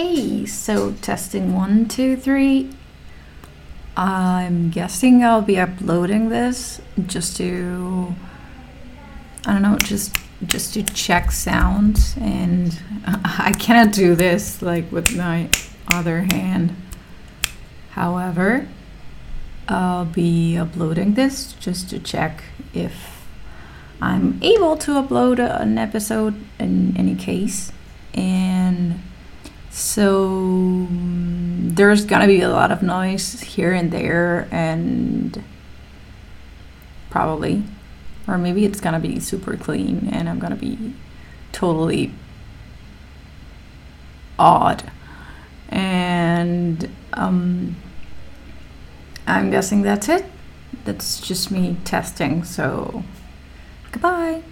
Okay, so testing one, two, three. I'm guessing I'll be uploading this just to, I don't know, just just to check sounds, and I cannot do this like with my other hand. However, I'll be uploading this just to check if I'm able to upload an episode in any case, and so there's gonna be a lot of noise here and there, and probably, or maybe it's gonna be super clean and I'm gonna be totally odd. And um, I'm guessing that's it. That's just me testing, so goodbye.